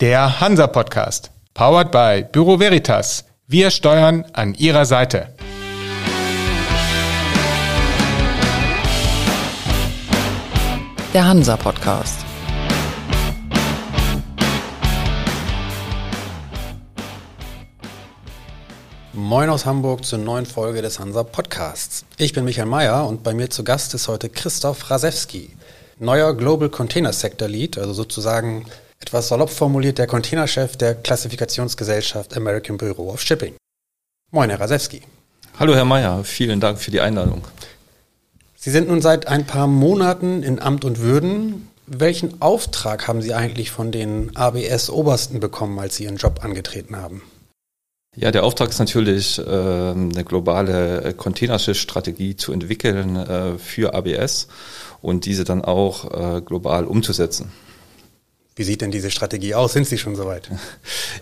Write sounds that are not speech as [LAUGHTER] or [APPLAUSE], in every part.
Der Hansa Podcast. Powered by Büro Veritas. Wir steuern an Ihrer Seite. Der Hansa Podcast. Moin aus Hamburg zur neuen Folge des Hansa Podcasts. Ich bin Michael Mayer und bei mir zu Gast ist heute Christoph Rasewski, neuer Global Container Sector Lead, also sozusagen etwas salopp formuliert der Containerchef der Klassifikationsgesellschaft American Bureau of Shipping. Moin, Herr Rasewski. Hallo, Herr Mayer. Vielen Dank für die Einladung. Sie sind nun seit ein paar Monaten in Amt und Würden. Welchen Auftrag haben Sie eigentlich von den ABS-Obersten bekommen, als Sie Ihren Job angetreten haben? Ja, der Auftrag ist natürlich, äh, eine globale Containerschiffsstrategie zu entwickeln äh, für ABS und diese dann auch äh, global umzusetzen. Wie sieht denn diese Strategie aus? Sind Sie schon soweit? [LAUGHS]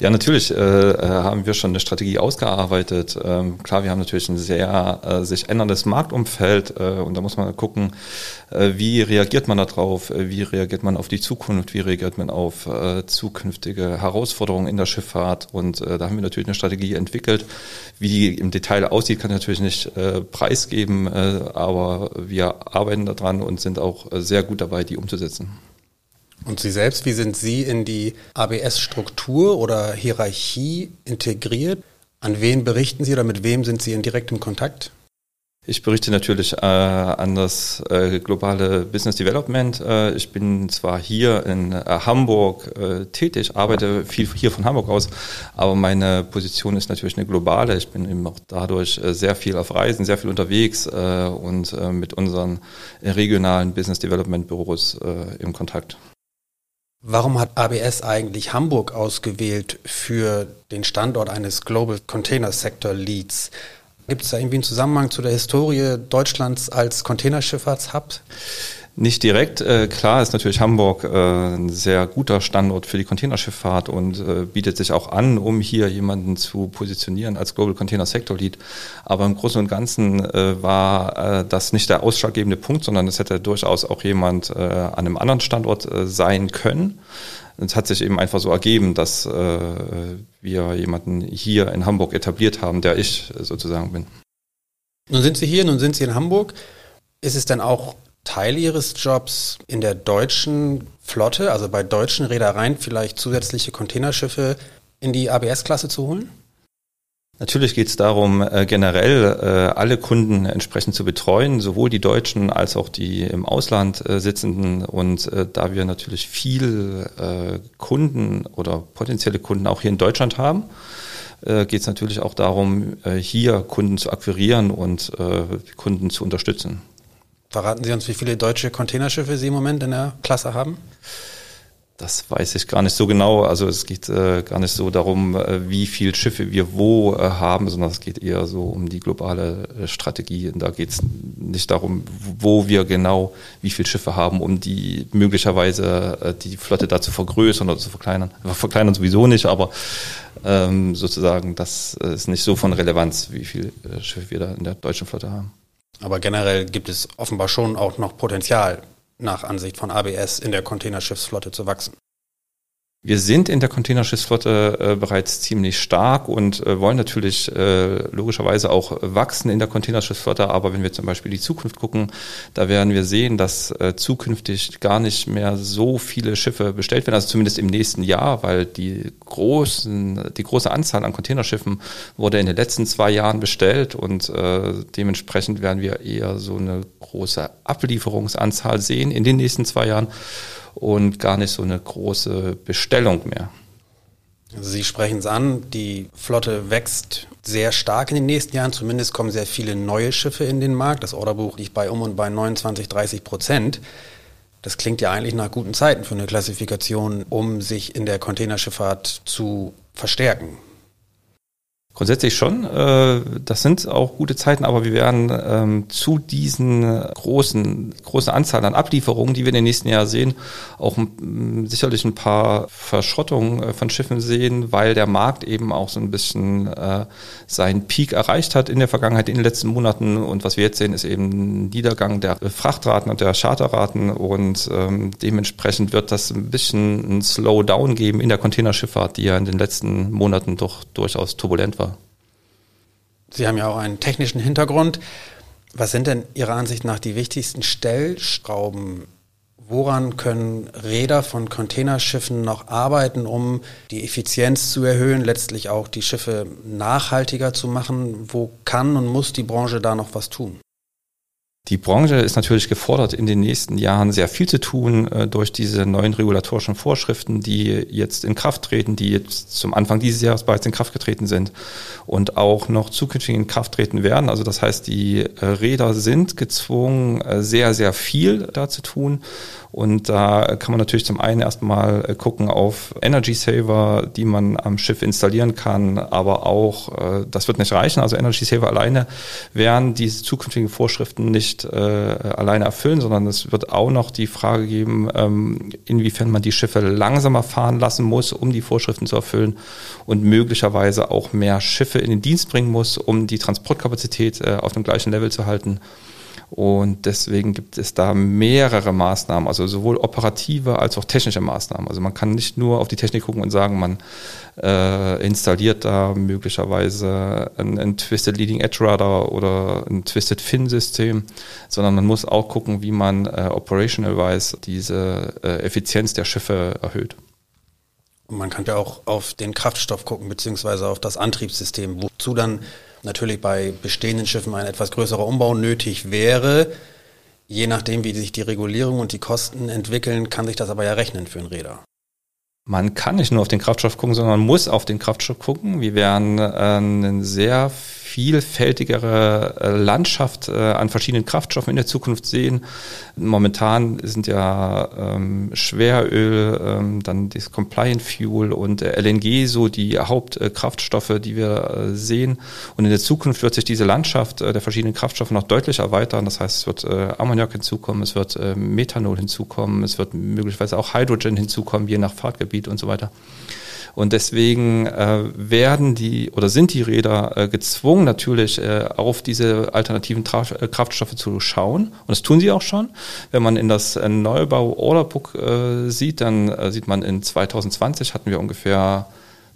Ja, natürlich äh, äh, haben wir schon eine Strategie ausgearbeitet. Ähm, klar, wir haben natürlich ein sehr äh, sich änderndes Marktumfeld äh, und da muss man gucken, äh, wie reagiert man darauf, äh, wie reagiert man auf die Zukunft, wie reagiert man auf zukünftige Herausforderungen in der Schifffahrt und da haben wir natürlich eine Strategie entwickelt. Wie die im Detail aussieht, kann ich natürlich nicht preisgeben, aber wir arbeiten daran und sind auch sehr gut dabei, die umzusetzen. Und Sie selbst, wie sind Sie in die ABS-Struktur oder Hierarchie integriert? An wen berichten Sie oder mit wem sind Sie in direktem Kontakt? Ich berichte natürlich äh, an das äh, globale Business Development. Äh, ich bin zwar hier in äh, Hamburg äh, tätig, arbeite viel hier von Hamburg aus, aber meine Position ist natürlich eine globale. Ich bin eben auch dadurch äh, sehr viel auf Reisen, sehr viel unterwegs und mit unseren regionalen Business Development Büros im Kontakt. Warum hat ABS eigentlich Hamburg ausgewählt für den Standort eines Global Container Sector Leads? Gibt es da irgendwie einen Zusammenhang zu der Historie Deutschlands als Containerschifffahrtshub? Nicht direkt. Äh, klar ist natürlich Hamburg äh, ein sehr guter Standort für die Containerschifffahrt und äh, bietet sich auch an, um hier jemanden zu positionieren als Global Container Sector Lead. Aber im Großen und Ganzen äh, war äh, das nicht der ausschlaggebende Punkt, sondern es hätte durchaus auch jemand äh, an einem anderen Standort sein können. Es hat sich eben einfach so ergeben, dass wir jemanden hier in Hamburg etabliert haben, der ich sozusagen bin. Nun sind Sie hier, nun sind Sie in Hamburg. Ist es denn auch Teil Ihres Jobs in der deutschen Flotte, also bei deutschen Reedereien, vielleicht zusätzliche Containerschiffe in die ABS-Klasse zu holen? Natürlich geht es darum, äh, generell äh, alle Kunden entsprechend zu betreuen, sowohl die Deutschen als auch die im Ausland äh, sitzenden. Und da wir natürlich viel Kunden oder potenzielle Kunden auch hier in Deutschland haben, geht es natürlich auch darum, hier Kunden zu akquirieren und Kunden zu unterstützen. Verraten Sie uns, wie viele deutsche Containerschiffe Sie im Moment in der Klasse haben? Das weiß ich gar nicht so genau. Also es geht äh, gar nicht so darum, äh, wie viele Schiffe wir wo äh, haben, sondern es geht eher so um die globale äh, Strategie. Und da geht es nicht darum, wo wir genau wie viele Schiffe haben, um die möglicherweise äh, die Flotte da zu vergrößern oder zu verkleinern. Verkleinern sowieso nicht, aber ähm, sozusagen das ist nicht so von Relevanz, wie viele äh, Schiffe wir da in der deutschen Flotte haben. Aber generell gibt es offenbar schon auch noch Potenzial, nach Ansicht von ABS in der Containerschiffsflotte zu wachsen. Wir sind in der Containerschiffsflotte äh, bereits ziemlich stark und äh, wollen natürlich äh, logischerweise auch wachsen in der Containerschiffsflotte. Aber wenn wir zum Beispiel die Zukunft gucken, da werden wir sehen, dass äh, zukünftig gar nicht mehr so viele Schiffe bestellt werden, also zumindest im nächsten Jahr, weil die großen, die große Anzahl an Containerschiffen wurde in den letzten zwei Jahren bestellt und äh, dementsprechend werden wir eher so eine große Ablieferungsanzahl sehen in den nächsten zwei Jahren und gar nicht so eine große Bestellung mehr. Sie sprechen es an, die Flotte wächst sehr stark in den nächsten Jahren. Zumindest kommen sehr viele neue Schiffe in den Markt. Das Orderbuch liegt bei um und bei 29, 30 Prozent. Das klingt ja eigentlich nach guten Zeiten für eine Klassifikation, um sich in der Containerschifffahrt zu verstärken. Grundsätzlich schon. Äh, das sind auch gute Zeiten, aber wir werden ähm, zu diesen großen, großen Anzahl an Ablieferungen, die wir in den nächsten Jahren sehen, auch sicherlich ein paar Verschrottungen äh, von Schiffen sehen, weil der Markt eben auch so ein bisschen äh, seinen Peak erreicht hat in der Vergangenheit, in den letzten Monaten. Und was wir jetzt sehen, ist eben ein Niedergang der Frachtraten und der Charterraten. Und ähm, dementsprechend wird das ein bisschen ein Slowdown geben in der Containerschifffahrt, die ja in den letzten Monaten doch durchaus turbulent war. Sie haben ja auch einen technischen Hintergrund. Was sind denn Ihrer Ansicht nach die wichtigsten Stellschrauben? Woran können Räder von Containerschiffen noch arbeiten, um die Effizienz zu erhöhen, letztlich auch die Schiffe nachhaltiger zu machen? Wo kann und muss die Branche da noch was tun? Die Branche ist natürlich gefordert, in den nächsten Jahren sehr viel zu tun äh, durch diese neuen regulatorischen Vorschriften, die jetzt in Kraft treten, die jetzt zum Anfang dieses Jahres bereits in Kraft getreten sind und auch noch zukünftig in Kraft treten werden. Also das heißt, die äh, Räder sind gezwungen, äh, sehr, sehr viel da zu tun. Und da kann man natürlich zum einen erstmal äh, gucken auf Energy Saver, die man am Schiff installieren kann, aber auch, äh, das wird nicht reichen, also Energy Saver alleine werden diese zukünftigen Vorschriften nicht äh, alleine erfüllen, sondern es wird auch noch die Frage geben, ähm, inwiefern man die Schiffe langsamer fahren lassen muss, um die Vorschriften zu erfüllen und möglicherweise auch mehr Schiffe in den Dienst bringen muss, um die Transportkapazität auf dem gleichen Level zu halten. Und deswegen gibt es da mehrere Maßnahmen, also sowohl operative als auch technische Maßnahmen. Also man kann nicht nur auf die Technik gucken und sagen, man äh, installiert da möglicherweise ein, ein Twisted Leading Edge Radar oder ein Twisted Fin System, sondern man muss auch gucken, wie man äh, operational-wise diese äh, Effizienz der Schiffe erhöht. Und man kann ja auch auf den Kraftstoff gucken, beziehungsweise auf das Antriebssystem, wozu dann natürlich bei bestehenden Schiffen ein etwas größerer Umbau nötig wäre. Je nachdem, wie sich die Regulierung und die Kosten entwickeln, kann sich das aber ja rechnen für ein Räder. Man kann nicht nur auf den Kraftstoff gucken, sondern man muss auf den Kraftstoff gucken. Wir werden äh, einen sehr vielfältigere äh, Landschaft äh, an verschiedenen Kraftstoffen in der Zukunft sehen. Momentan sind ja ähm, Schweröl, ähm, dann das Compliant Fuel und äh, LNG so die Hauptkraftstoffe, die wir sehen. Und in der Zukunft wird sich diese Landschaft der verschiedenen Kraftstoffe noch deutlich erweitern. Das heißt, es wird Ammoniak hinzukommen, es wird Methanol hinzukommen, es wird möglicherweise auch Hydrogen hinzukommen, je nach Fahrtgebiet und so weiter. Und deswegen äh, werden die oder sind die Räder äh, gezwungen, natürlich äh, auf diese alternativen Traf äh, Kraftstoffe zu schauen. Und das tun sie auch schon. Wenn man in das äh, Neubau-Orderbook äh, sieht, dann äh, sieht man in 2020 hatten wir ungefähr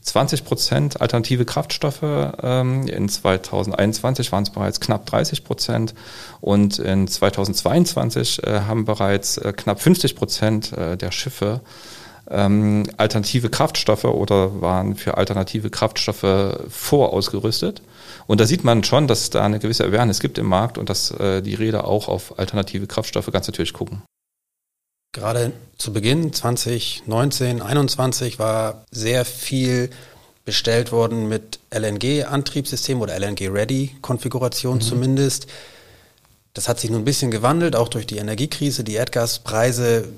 20 Prozent alternative Kraftstoffe. Ähm, in 2021 waren es bereits knapp 30 Prozent und in 2022 äh, haben bereits knapp 50 Prozent der Schiffe ähm, alternative Kraftstoffe oder waren für alternative Kraftstoffe vorausgerüstet. Und da sieht man schon, dass es da eine gewisse Awareness gibt im Markt und dass äh, die Räder auch auf alternative Kraftstoffe ganz natürlich gucken. Gerade zu Beginn 2019, 2021 war sehr viel bestellt worden mit LNG-Antriebssystem oder LNG-Ready-Konfiguration mhm. zumindest. Das hat sich nun ein bisschen gewandelt, auch durch die Energiekrise. Die Erdgaspreise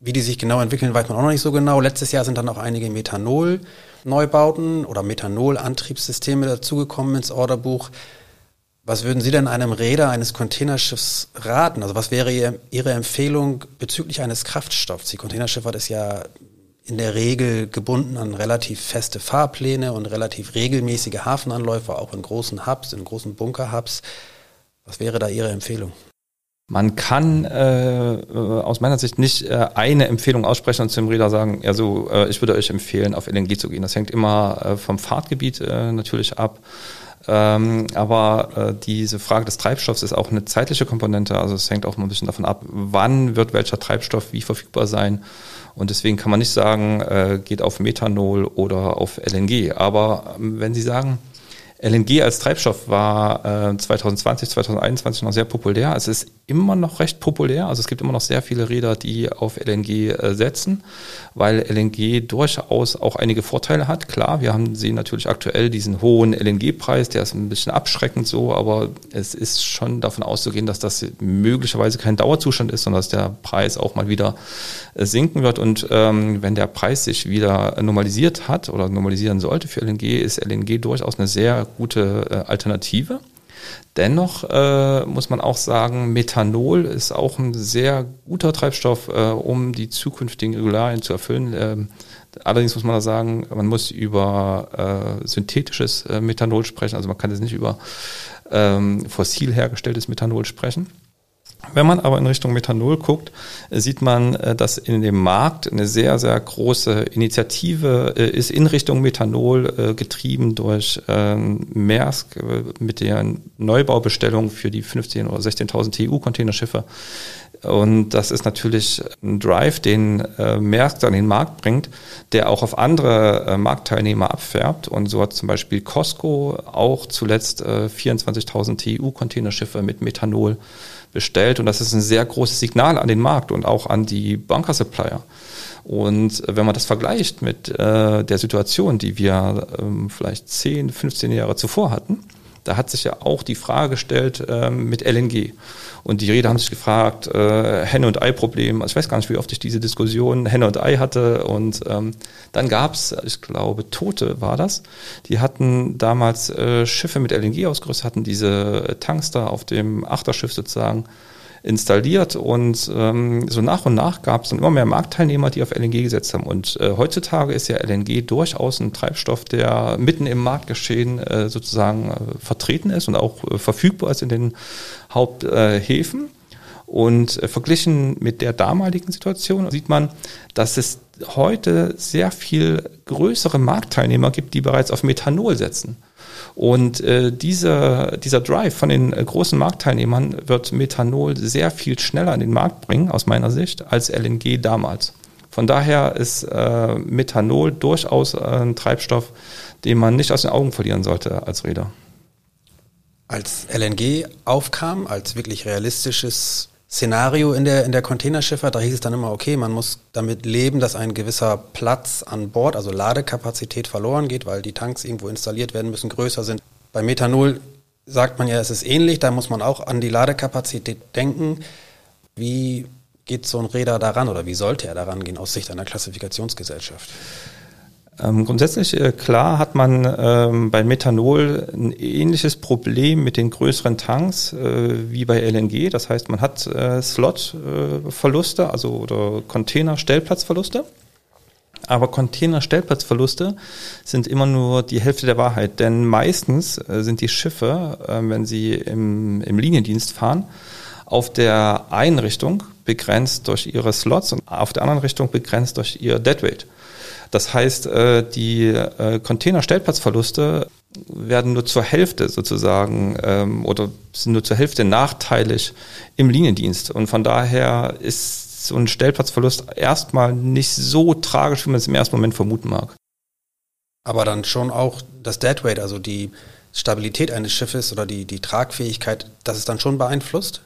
wie die sich genau entwickeln, weiß man auch noch nicht so genau. Letztes Jahr sind dann auch einige Methanol-Neubauten oder Methanol-Antriebssysteme dazugekommen ins Orderbuch. Was würden Sie denn einem Räder eines Containerschiffs raten? Also was wäre Ihre Empfehlung bezüglich eines Kraftstoffs? Die Containerschifffahrt ist ja in der Regel gebunden an relativ feste Fahrpläne und relativ regelmäßige Hafenanläufe, auch in großen Hubs, in großen Bunkerhubs. Was wäre da Ihre Empfehlung? Man kann äh, aus meiner Sicht nicht äh, eine Empfehlung aussprechen und zum Räder sagen, also äh, ich würde euch empfehlen, auf LNG zu gehen. Das hängt immer äh, vom Fahrtgebiet äh, natürlich ab. Ähm, aber äh, diese Frage des Treibstoffs ist auch eine zeitliche Komponente. Also es hängt auch mal ein bisschen davon ab, wann wird welcher Treibstoff wie verfügbar sein. Und deswegen kann man nicht sagen, äh, geht auf Methanol oder auf LNG. Aber ähm, wenn Sie sagen, LNG als Treibstoff war äh, 2020, 2021 noch sehr populär. Es ist immer noch recht populär. Also es gibt immer noch sehr viele Räder, die auf LNG äh, setzen, weil LNG durchaus auch einige Vorteile hat. Klar, wir haben sehen natürlich aktuell diesen hohen LNG-Preis, der ist ein bisschen abschreckend so, aber es ist schon davon auszugehen, dass das möglicherweise kein Dauerzustand ist, sondern dass der Preis auch mal wieder äh, sinken wird. Und ähm, wenn der Preis sich wieder normalisiert hat oder normalisieren sollte für LNG, ist LNG durchaus eine sehr gute äh, Alternative. Dennoch äh, muss man auch sagen, Methanol ist auch ein sehr guter Treibstoff, äh, um die zukünftigen Regularien zu erfüllen. Ähm, allerdings muss man da sagen, man muss über äh, synthetisches äh, Methanol sprechen. Also man kann jetzt nicht über ähm, fossil hergestelltes Methanol sprechen. Wenn man aber in Richtung Methanol guckt, äh, sieht man, äh, dass in dem Markt eine sehr, sehr große Initiative äh, ist in Richtung Methanol getrieben durch ähm, Maersk mit der Neubaubestellung für die 15.000 oder 16.000 TU-Containerschiffe. Und das ist natürlich ein Drive, den Maersk an den Markt bringt, der auch auf andere Marktteilnehmer abfärbt. Und so hat zum Beispiel Costco auch zuletzt 24.000 TU-Containerschiffe mit Methanol bestellt. Und das ist ein sehr großes Signal an den Markt und auch an die Bunker-Supplier. Und wenn man das vergleicht mit äh, der Situation, die wir ähm, vielleicht 10, 15 Jahre zuvor hatten, da hat sich ja auch die Frage gestellt ähm, mit LNG. Und die Rede haben sich gefragt, äh, Henne- und Ei-Problem. Also ich weiß gar nicht, wie oft ich diese Diskussion Henne und Ei hatte. Und ähm, dann gab's, ich glaube, Tote war das. Die hatten damals äh, Schiffe mit LNG ausgerüstet, hatten diese Tanks da auf dem Achterschiff sozusagen installiert und ähm, so nach und nach gab es dann immer mehr Marktteilnehmer, die auf LNG gesetzt haben. Und äh, heutzutage ist ja LNG durchaus ein Treibstoff, der mitten im Marktgeschehen äh, sozusagen äh, vertreten ist und auch äh, verfügbar ist in den Haupthäfen. Und äh, verglichen mit der damaligen Situation sieht man, dass es heute sehr viel größere Marktteilnehmer gibt, die bereits auf Methanol setzen. Und äh, dieser, dieser Drive von den äh, großen Marktteilnehmern wird Methanol sehr viel schneller in den Markt bringen, aus meiner Sicht, als LNG damals. Von daher ist äh, Methanol durchaus ein Treibstoff, den man nicht aus den Augen verlieren sollte als Räder. Als LNG aufkam, als wirklich realistisches Szenario in der, in der Containerschifffahrt, da hieß es dann immer, okay, man muss damit leben, dass ein gewisser Platz an Bord, also Ladekapazität verloren geht, weil die Tanks irgendwo installiert werden müssen, größer sind. Bei Methanol sagt man ja, es ist ähnlich, da muss man auch an die Ladekapazität denken. Wie geht so ein Räder daran oder wie sollte er daran gehen aus Sicht einer Klassifikationsgesellschaft? Ähm, grundsätzlich äh, klar hat man ähm, bei Methanol ein ähnliches Problem mit den größeren Tanks äh, wie bei LNG. Das heißt, man hat äh, Slot-Verluste, also oder Container-Stellplatzverluste. Aber Container-Stellplatzverluste sind immer nur die Hälfte der Wahrheit, denn meistens äh, sind die Schiffe, äh, wenn sie im, im Liniendienst fahren, auf der einen Richtung begrenzt durch ihre Slots und auf der anderen Richtung begrenzt durch ihr Deadweight. Das heißt, äh, die äh, Container-Stellplatzverluste werden nur zur Hälfte sozusagen ähm, oder sind nur zur Hälfte nachteilig im Liniendienst. Und von daher ist so ein Stellplatzverlust erstmal nicht so tragisch, wie man es im ersten Moment vermuten mag. Aber dann schon auch das Deadweight, also die Stabilität eines Schiffes oder die, die Tragfähigkeit, das ist dann schon beeinflusst?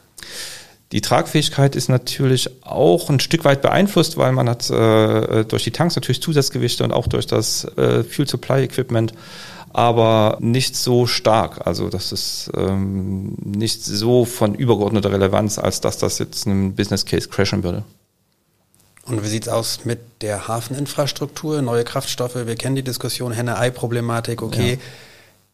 Die Tragfähigkeit ist natürlich auch ein Stück weit beeinflusst, weil man hat äh, durch die Tanks natürlich Zusatzgewichte und auch durch das äh, Fuel Supply Equipment, aber nicht so stark. Also das ist ähm, nicht so von übergeordneter Relevanz, als dass das jetzt einen Business Case crashen würde. Und wie sieht's aus mit der Hafeninfrastruktur, neue Kraftstoffe? Wir kennen die Diskussion Henne-Ei-Problematik. Okay, ja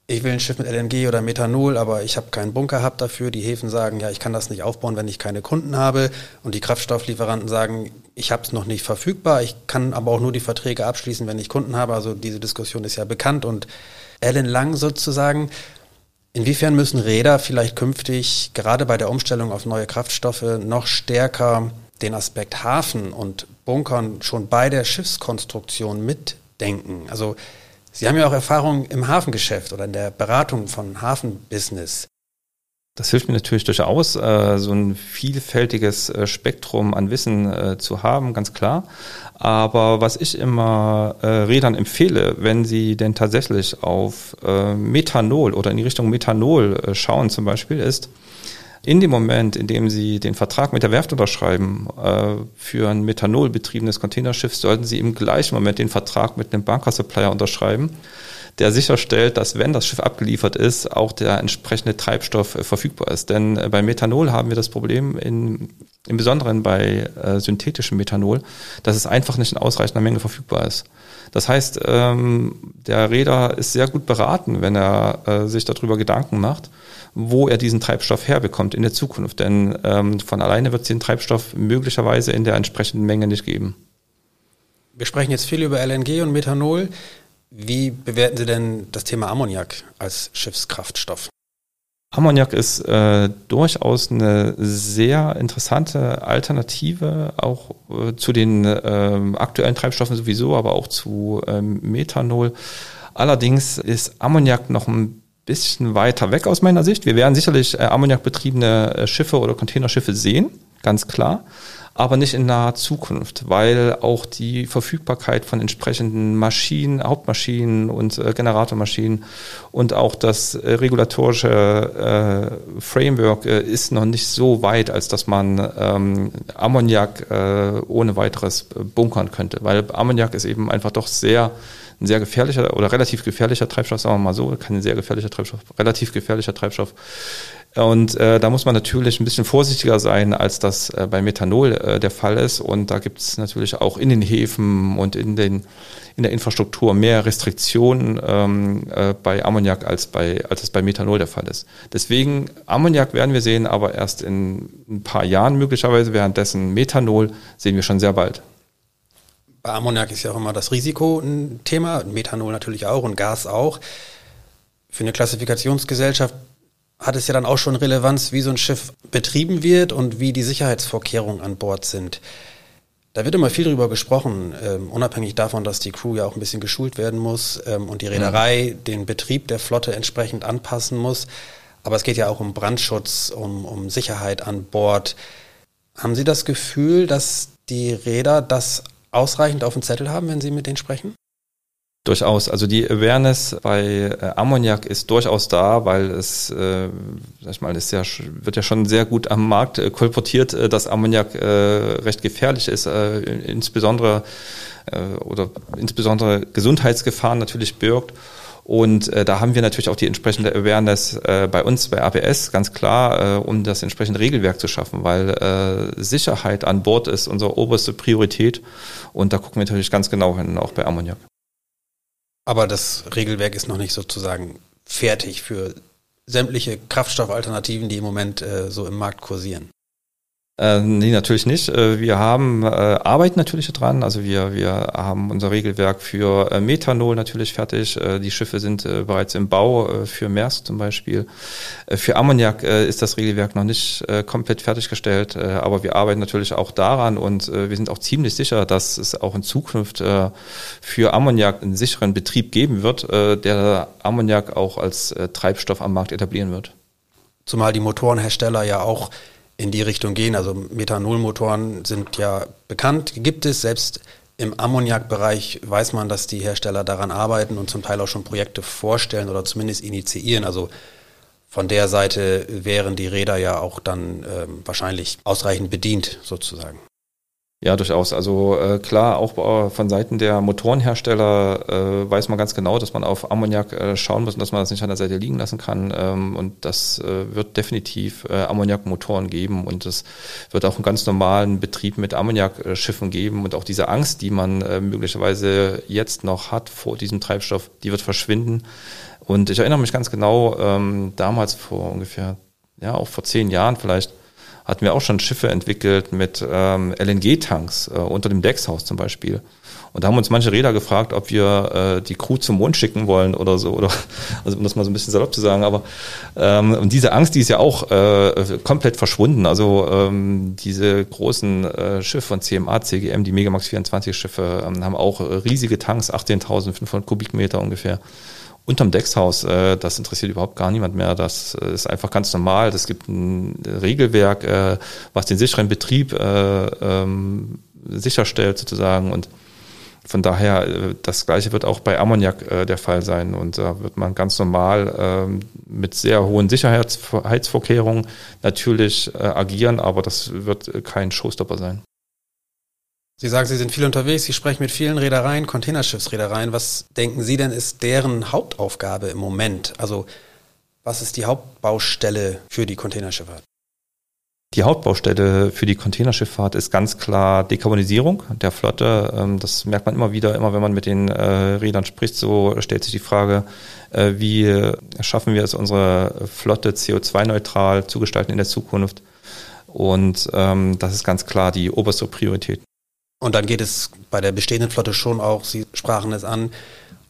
ich will ein Schiff mit LNG oder Methanol, aber ich habe keinen Bunker hab dafür. Die Häfen sagen, ja, ich kann das nicht aufbauen, wenn ich keine Kunden habe. Und die Kraftstofflieferanten sagen, ich habe es noch nicht verfügbar. Ich kann aber auch nur die Verträge abschließen, wenn ich Kunden habe. Also diese Diskussion ist ja bekannt und ellenlang sozusagen. Inwiefern müssen Räder vielleicht künftig gerade bei der Umstellung auf neue Kraftstoffe noch stärker den Aspekt Hafen und Bunkern schon bei der Schiffskonstruktion mitdenken? Also Sie haben ja auch Erfahrung im Hafengeschäft oder in der Beratung von Hafenbusiness. Das hilft mir natürlich durchaus, äh, so ein vielfältiges äh, Spektrum an Wissen äh, zu haben, ganz klar. Aber was ich immer Rädern empfehle, wenn sie denn tatsächlich auf Methanol oder in die Richtung Methanol schauen zum Beispiel, ist, In dem Moment, in dem Sie den Vertrag mit der Werft unterschreiben äh, für ein methanolbetriebenes Containerschiff, sollten Sie im gleichen Moment den Vertrag mit einem Bunker-Supplier unterschreiben, der sicherstellt, dass wenn das Schiff abgeliefert ist, auch der entsprechende Treibstoff äh, verfügbar ist. Denn äh, bei Methanol haben wir das Problem, in, im Besonderen bei äh, synthetischem Methanol, dass es einfach nicht in ausreichender Menge verfügbar ist. Das heißt, ähm, der Räder ist sehr gut beraten, wenn er äh, sich darüber Gedanken macht, wo er diesen Treibstoff herbekommt in der Zukunft. Denn ähm, von alleine wird es den Treibstoff möglicherweise in der entsprechenden Menge nicht geben. Wir sprechen jetzt viel über LNG und Methanol. Wie bewerten Sie denn das Thema Ammoniak als Schiffskraftstoff? Ammoniak ist äh, durchaus eine sehr interessante Alternative, auch äh, zu den äh, aktuellen Treibstoffen sowieso, aber auch zu ähm, Methanol. Allerdings ist Ammoniak noch ein bisschen weiter weg aus meiner Sicht. Wir werden sicherlich äh, ammoniakbetriebene äh, Schiffe oder Containerschiffe sehen, ganz klar aber nicht in naher Zukunft, weil auch die Verfügbarkeit von entsprechenden Maschinen, Hauptmaschinen und äh, Generatormaschinen und auch das äh, regulatorische äh, Framework äh, ist noch nicht so weit, als dass man ähm, Ammoniak äh, ohne weiteres äh, bunkern könnte, weil Ammoniak ist eben einfach doch sehr ein sehr gefährlicher oder relativ gefährlicher Treibstoff, sagen wir mal so, kein sehr gefährlicher Treibstoff, relativ gefährlicher Treibstoff und äh, da muss man natürlich ein bisschen vorsichtiger sein, als das äh, bei Methanol äh, der Fall ist. Und da gibt es natürlich auch in den Häfen und in, den, in der Infrastruktur mehr Restriktionen ähm, äh, bei Ammoniak, als, bei, als es bei Methanol der Fall ist. Deswegen Ammoniak werden wir sehen, aber erst in ein paar Jahren möglicherweise. Währenddessen Methanol sehen wir schon sehr bald. Bei Ammoniak ist ja auch immer das Risiko ein Thema, Methanol natürlich auch und Gas auch. Für eine Klassifikationsgesellschaft hat es ja dann auch schon Relevanz, wie so ein Schiff betrieben wird und wie die Sicherheitsvorkehrungen an Bord sind. Da wird immer viel drüber gesprochen, ähm, unabhängig davon, dass die Crew ja auch ein bisschen geschult werden muss ähm, und die Reederei mhm. den Betrieb der Flotte entsprechend anpassen muss. Aber es geht ja auch um Brandschutz, um, um Sicherheit an Bord. Haben Sie das Gefühl, dass die Räder das ausreichend auf dem Zettel haben, wenn Sie mit denen sprechen? Durchaus. Also die Awareness bei äh, Ammoniak ist durchaus da, weil es, äh, sag ich mal, ist ja, wird ja schon sehr gut am Markt äh, kolportiert, äh, dass Ammoniak äh, recht gefährlich ist, äh, insbesondere äh, oder insbesondere Gesundheitsgefahren natürlich birgt. Und äh, da haben wir natürlich auch die entsprechende Awareness äh, bei uns, bei ABS, ganz klar, äh, um das entsprechende Regelwerk zu schaffen, weil äh, Sicherheit an Bord ist unsere oberste Priorität. Und da gucken wir natürlich ganz genau hin, auch bei Ammoniak. Aber das Regelwerk ist noch nicht sozusagen fertig für sämtliche Kraftstoffalternativen, die im Moment äh, so im Markt kursieren. Äh, nee, natürlich nicht. Äh, wir haben äh, arbeiten natürlich dran. Also wir, wir haben unser Regelwerk für äh, Methanol natürlich fertig. Äh, die Schiffe sind äh, bereits im Bau äh, für Maersk zum Beispiel. Äh, für Ammoniak äh, ist das Regelwerk noch nicht äh, komplett fertiggestellt, äh, aber wir arbeiten natürlich auch daran und äh, wir sind auch ziemlich sicher, dass es auch in Zukunft äh, für Ammoniak einen sicheren Betrieb geben wird, äh, der Ammoniak auch als äh, Treibstoff am Markt etablieren wird. Zumal die Motorenhersteller ja auch in die Richtung gehen. Also Methanolmotoren sind ja bekannt, gibt es. Selbst im Ammoniakbereich weiß man, dass die Hersteller daran arbeiten und zum Teil auch schon Projekte vorstellen oder zumindest initiieren. Also von der Seite wären die Räder ja auch dann ähm, wahrscheinlich ausreichend bedient sozusagen. Ja, durchaus. Also äh, klar, auch äh, von Seiten der Motorenhersteller äh, weiß man ganz genau, dass man auf Ammoniak äh, schauen muss und dass man das nicht an der Seite liegen lassen kann. Ähm, und das äh, wird definitiv äh, Ammoniakmotoren geben und es wird auch einen ganz normalen Betrieb mit Ammoniakschiffen geben und auch diese Angst, die man äh, möglicherweise jetzt noch hat vor diesem Treibstoff, die wird verschwinden. Und ich erinnere mich ganz genau, ähm, damals vor ungefähr, ja, auch vor zehn Jahren vielleicht, hatten wir auch schon Schiffe entwickelt mit ähm, LNG-Tanks äh, unter dem Deckshaus zum Beispiel. Und da haben uns manche Räder gefragt, ob wir äh, die Crew zum Mond schicken wollen oder so, oder [LAUGHS] also um das mal so ein bisschen salopp zu sagen. Aber ähm, und diese Angst, die ist ja auch äh, komplett verschwunden. Also ähm, diese großen äh, Schiffe von CMA, CGM, die Megamax 24 Schiffe, ähm, haben auch riesige Tanks, 18.500 Kubikmeter ungefähr unterm Deckshaus, äh, das interessiert überhaupt gar niemand mehr. Das äh, ist einfach ganz normal. Es gibt ein Regelwerk, äh, was den sicheren Betrieb äh, ähm, sicherstellt sozusagen. Und Von daher, äh, das Gleiche wird auch bei Ammoniak äh, der Fall sein. Und da wird man ganz normal ähm, mit sehr hohen Sicherheitsvorkehrungen natürlich äh, agieren, aber das wird kein Showstopper sein. Sie sagen, Sie sind viel unterwegs, Sie sprechen mit vielen Reedereien, Containerschiffsreedereien. Was denken Sie denn ist deren Hauptaufgabe im Moment? Also was ist die Hauptbaustelle für die Containerschifffahrt? Die Hauptbaustelle für die Containerschifffahrt ist ganz klar Dekarbonisierung der Flotte. Ähm, das merkt man immer wieder, immer wenn man mit den äh, Rädern spricht, so stellt sich die Frage, äh, wie schaffen wir es, unsere Flotte CO2-neutral zu gestalten in der Zukunft. Und ähm, das ist ganz klar die oberste Priorität. Und dann geht es bei der bestehenden Flotte schon auch, Sie sprachen es an,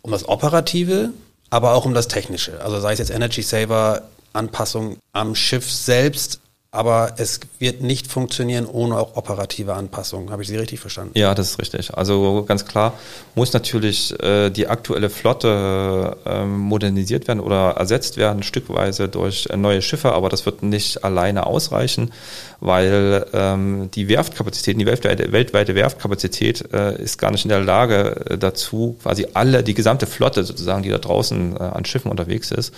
um das Operative, aber auch um das Technische. Also sei es jetzt Energy Saver, Anpassung am Schiff selbst, aber es wird nicht funktionieren ohne auch operative Anpassungen. Habe ich Sie richtig verstanden? Ja, das ist richtig. Also ganz klar muss natürlich äh, die aktuelle Flotte äh, modernisiert werden oder ersetzt werden, stückweise durch äh, neue Schiffe, aber das wird nicht alleine ausreichen, weil ähm, die Werftkapazität, die weltweite, weltweite Werftkapazität äh, ist gar nicht in der Lage äh, dazu, quasi alle, die gesamte Flotte sozusagen, die da draußen äh, an Schiffen unterwegs ist,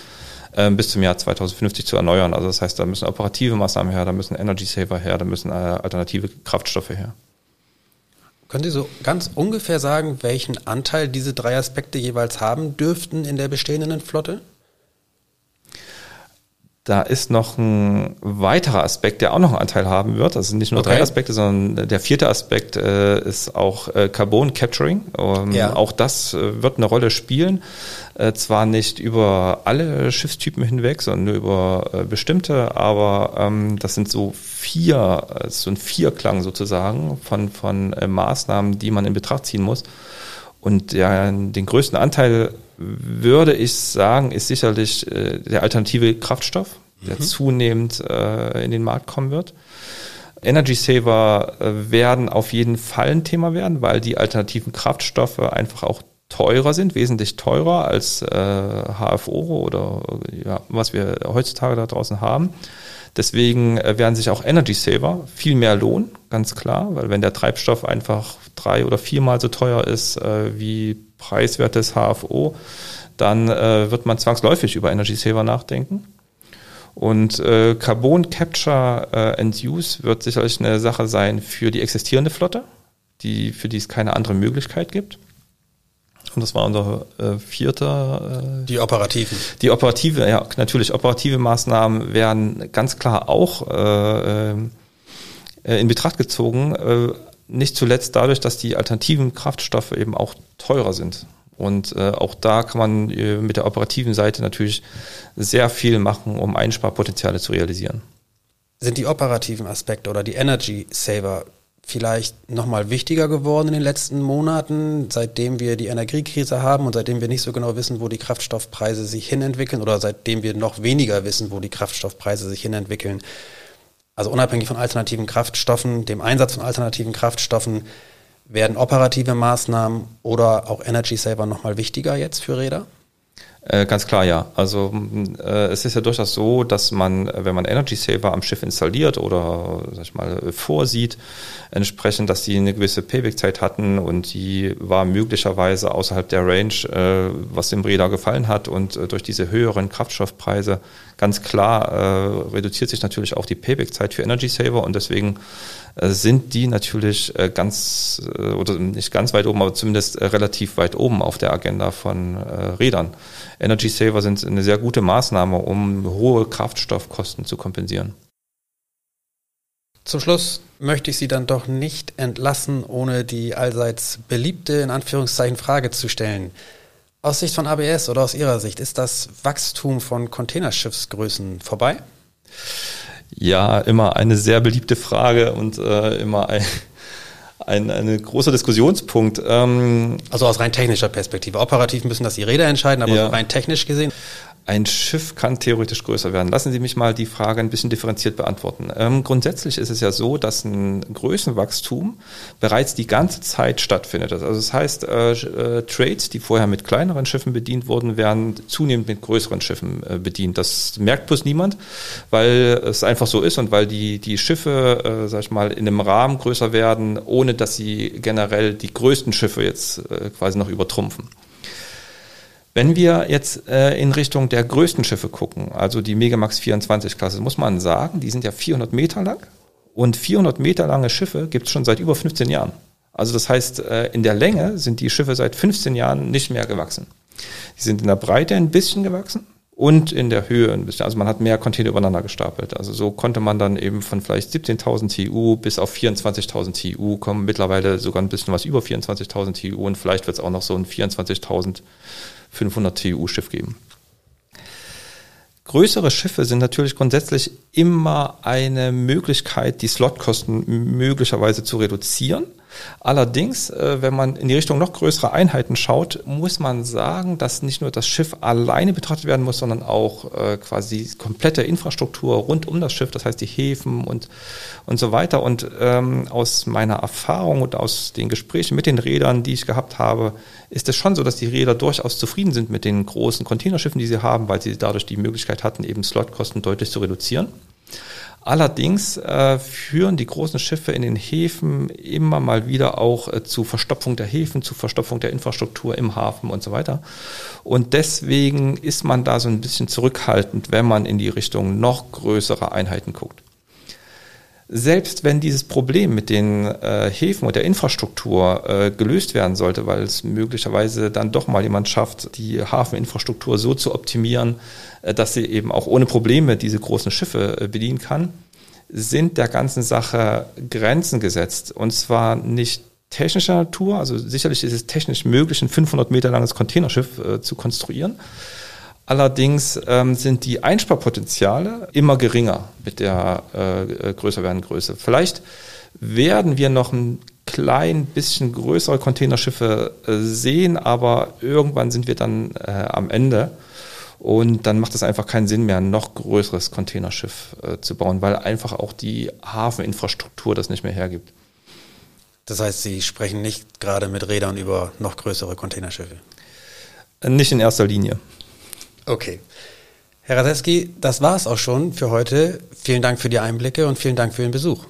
bis zum Jahr 2050 zu erneuern. Also das heißt, da müssen operative Maßnahmen her, da müssen Energy Saver her, da müssen äh, alternative Kraftstoffe her. Können Sie so ganz ungefähr sagen, welchen Anteil diese drei Aspekte jeweils haben dürften in der bestehenden Flotte? Da ist noch ein weiterer Aspekt, der auch noch einen Anteil haben wird. Das sind nicht nur okay. drei Aspekte, sondern der vierte Aspekt äh, ist auch äh, Carbon Capturing. Ähm, ja. Auch das äh, wird eine Rolle spielen. Äh, zwar nicht über alle Schiffstypen hinweg, sondern nur über äh, bestimmte, aber ähm, das sind so vier, äh, so ein Vierklang sozusagen von, von Maßnahmen, die man in Betracht ziehen muss. Und ja, den größten Anteil würde ich sagen, ist sicherlich äh, der alternative Kraftstoff, der mhm. zunehmend äh, in den Markt kommen wird. Energy Saver äh, werden auf jeden Fall ein Thema werden, weil die alternativen Kraftstoffe einfach auch teurer sind, wesentlich teurer als äh, HFO oder ja, was wir heutzutage da draußen haben. Deswegen äh, werden sich auch Energy Saver viel mehr lohnen, ganz klar, weil wenn der Treibstoff einfach drei oder viermal so teuer ist äh, wie preiswertes HFO, dann äh, wird man zwangsläufig über Energy Saver nachdenken. Und äh, Carbon Capture äh, and Use wird sicherlich eine Sache sein für die existierende Flotte, die, für die es keine andere Möglichkeit gibt. Und das war unser äh, vierter. Äh, die operativen. Die operative, ja, natürlich. Operative Maßnahmen werden ganz klar auch äh, äh, in Betracht gezogen. Äh, nicht zuletzt dadurch, dass die alternativen Kraftstoffe eben auch teurer sind. Und äh, auch da kann man äh, mit der operativen Seite natürlich sehr viel machen, um Einsparpotenziale zu realisieren. Sind die operativen Aspekte oder die Energy Saver vielleicht nochmal wichtiger geworden in den letzten Monaten, seitdem wir die Energiekrise haben und seitdem wir nicht so genau wissen, wo die Kraftstoffpreise sich hinentwickeln oder seitdem wir noch weniger wissen, wo die Kraftstoffpreise sich hinentwickeln? Also unabhängig von alternativen Kraftstoffen, dem Einsatz von alternativen Kraftstoffen, werden operative Maßnahmen oder auch Energy Saver nochmal wichtiger jetzt für Räder? Äh, ganz klar, ja. Also äh, es ist ja durchaus so, dass man, wenn man Energy Saver am Schiff installiert oder sag ich mal vorsieht, entsprechend, dass die eine gewisse Payback-Zeit hatten und die war möglicherweise außerhalb der Range, äh, was dem Räder gefallen hat und äh, durch diese höheren Kraftstoffpreise ganz klar äh, reduziert sich natürlich auch die Payback-Zeit für Energy Saver und deswegen äh, sind die natürlich äh, ganz äh, oder nicht ganz weit oben, aber zumindest relativ weit oben auf der Agenda von Rädern. Energy Saver sind eine sehr gute Maßnahme, um hohe Kraftstoffkosten zu kompensieren. Zum Schluss möchte ich Sie dann doch nicht entlassen, ohne die allseits beliebte, in Anführungszeichen, Frage zu stellen. Aus Sicht von ABS oder aus Ihrer Sicht, ist das Wachstum von Containerschiffsgrößen vorbei? Ja, immer eine sehr beliebte Frage und äh, immer ein, ein, ein großer Diskussionspunkt. Ähm, also aus rein technischer Perspektive. Operativ müssen das die Räder entscheiden, aber ja. rein technisch gesehen. Ein Schiff kann theoretisch größer werden. Lassen Sie mich mal die Frage ein bisschen differenziert beantworten. Ähm, grundsätzlich ist es ja so, dass ein Größenwachstum bereits die ganze Zeit stattfindet. Also das heißt, äh, äh, Trades, die vorher mit kleineren Schiffen bedient wurden, werden zunehmend mit größeren Schiffen äh, bedient. Das merkt bloß niemand, weil es einfach so ist und weil die, die Schiffe, äh, sag ich mal, in einem Rahmen größer werden, ohne dass sie generell die größten Schiffe jetzt äh, quasi noch übertrumpfen. Wenn wir jetzt äh, in Richtung der größten Schiffe gucken, also die Megamax 24 Klasse, muss man sagen, die sind ja 400 Meter lang und 400 Meter lange Schiffe gibt es schon seit über 15 Jahren. Also das heißt, äh, in der Länge sind die Schiffe seit 15 Jahren nicht mehr gewachsen. Die sind in der Breite ein bisschen gewachsen und in der Höhe ein bisschen. Also man hat mehr Container übereinander gestapelt. Also so konnte man dann eben von vielleicht 17.000 TU bis auf 24.000 TU kommen. Mittlerweile sogar ein bisschen was über 24.000 TU und vielleicht wird es auch noch so ein 24.000 500 TU-Schiff geben. Größere Schiffe sind natürlich grundsätzlich immer eine Möglichkeit, die Slotkosten möglicherweise zu reduzieren. Allerdings, äh, wenn man in die Richtung noch größere Einheiten schaut, muss man sagen, dass nicht nur das Schiff alleine betrachtet werden muss, sondern auch äh, quasi komplette Infrastruktur rund um das Schiff, das heißt die Häfen und, und so weiter. Und ähm, aus meiner Erfahrung und aus den Gesprächen mit den Rädern, die ich gehabt habe, ist es schon so, dass die Räder durchaus zufrieden sind mit den großen Containerschiffen, die sie haben, weil sie dadurch die Möglichkeit hatten, eben Slotkosten deutlich zu reduzieren. Allerdings äh, führen die großen Schiffe in den Häfen immer mal wieder auch äh, zu Verstopfung der Häfen, zu Verstopfung der Infrastruktur im Hafen und so weiter. Und deswegen ist man da so ein bisschen zurückhaltend, wenn man in die Richtung noch größere Einheiten guckt selbst wenn dieses Problem mit den äh, Häfen und der Infrastruktur äh, gelöst werden sollte, weil es möglicherweise dann doch mal jemand schafft, die Hafeninfrastruktur so zu optimieren, äh, dass sie eben auch ohne Probleme diese großen Schiffe äh, bedienen kann, sind der ganzen Sache Grenzen gesetzt. Und zwar nicht technischer Natur, also sicherlich ist es technisch möglich, ein 500 Meter langes Containerschiff äh, zu konstruieren. Allerdings ähm, sind die Einsparpotenziale immer geringer mit der äh, äh, größer werdenden Größe. Vielleicht werden wir noch ein klein bisschen größere Containerschiffe äh, sehen, aber irgendwann sind wir dann äh, am Ende. Und dann macht es einfach keinen Sinn mehr, ein noch größeres Containerschiff äh, zu bauen, weil einfach auch die Hafeninfrastruktur das nicht mehr hergibt. Das heißt, Sie sprechen nicht gerade mit Rädern über noch größere Containerschiffe? Nicht in erster Linie. Okay. Herr Radeski, das war es auch schon für heute. Vielen Dank für die Einblicke und vielen Dank für den Besuch.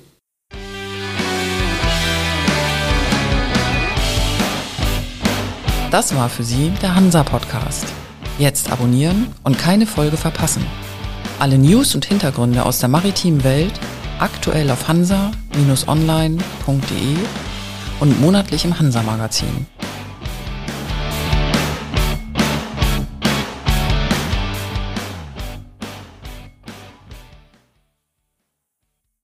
Das war für Sie der Hansa Podcast. Jetzt abonnieren und keine Folge verpassen. Alle News und Hintergründe aus der maritimen Welt aktuell auf hansa-online.de und monatlich im Hansa Magazin.